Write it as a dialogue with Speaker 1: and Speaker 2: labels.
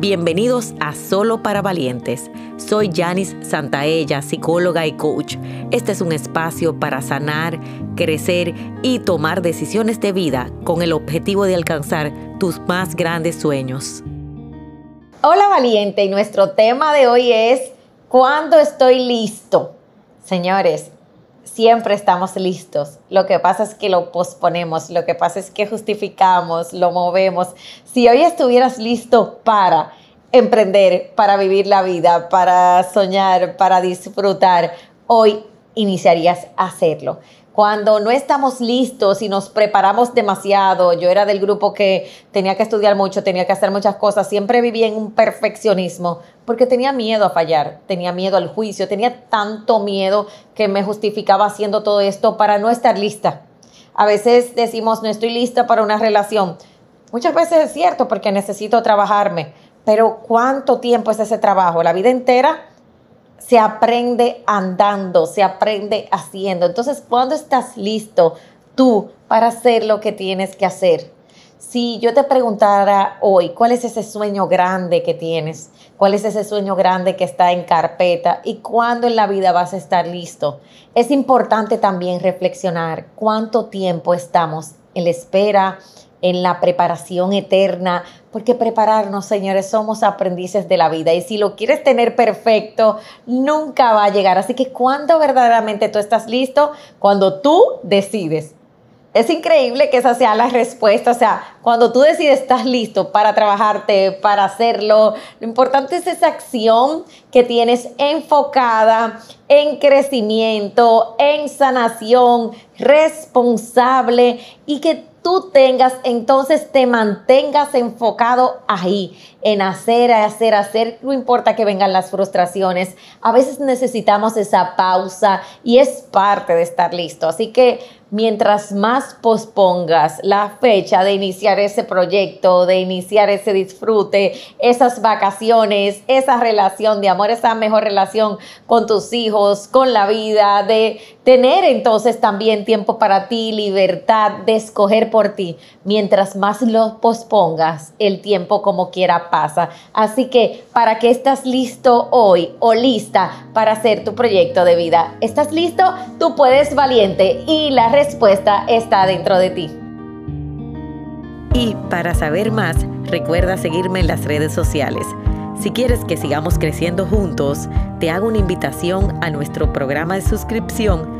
Speaker 1: Bienvenidos a Solo para Valientes. Soy Janice Santaella, psicóloga y coach. Este es un espacio para sanar, crecer y tomar decisiones de vida con el objetivo de alcanzar tus más grandes sueños.
Speaker 2: Hola valiente y nuestro tema de hoy es ¿cuándo estoy listo? Señores, siempre estamos listos. Lo que pasa es que lo posponemos, lo que pasa es que justificamos, lo movemos. Si hoy estuvieras listo para emprender, para vivir la vida, para soñar, para disfrutar, hoy iniciarías a hacerlo. Cuando no estamos listos y nos preparamos demasiado, yo era del grupo que tenía que estudiar mucho, tenía que hacer muchas cosas, siempre vivía en un perfeccionismo porque tenía miedo a fallar, tenía miedo al juicio, tenía tanto miedo que me justificaba haciendo todo esto para no estar lista. A veces decimos, no estoy lista para una relación. Muchas veces es cierto porque necesito trabajarme, pero ¿cuánto tiempo es ese trabajo? ¿La vida entera? Se aprende andando, se aprende haciendo. Entonces, ¿cuándo estás listo tú para hacer lo que tienes que hacer? Si yo te preguntara hoy, ¿cuál es ese sueño grande que tienes? ¿Cuál es ese sueño grande que está en carpeta? ¿Y cuándo en la vida vas a estar listo? Es importante también reflexionar cuánto tiempo estamos en la espera, en la preparación eterna, porque prepararnos, señores, somos aprendices de la vida y si lo quieres tener perfecto, nunca va a llegar. Así que cuando verdaderamente tú estás listo, cuando tú decides. Es increíble que esa sea la respuesta, o sea, cuando tú decides estás listo para trabajarte, para hacerlo, lo importante es esa acción que tienes enfocada en crecimiento, en sanación, responsable y que tú tengas, entonces te mantengas enfocado ahí, en hacer, hacer, hacer, no importa que vengan las frustraciones, a veces necesitamos esa pausa y es parte de estar listo. Así que mientras más pospongas la fecha de iniciar ese proyecto, de iniciar ese disfrute, esas vacaciones, esa relación de amor, esa mejor relación con tus hijos, con la vida, de tener entonces también tiempo para ti, libertad de escoger por ti. Mientras más lo pospongas, el tiempo como quiera pasa. Así que, ¿para qué estás listo hoy o lista para hacer tu proyecto de vida? ¿Estás listo? Tú puedes valiente y la respuesta está dentro de ti.
Speaker 1: Y para saber más, recuerda seguirme en las redes sociales. Si quieres que sigamos creciendo juntos, te hago una invitación a nuestro programa de suscripción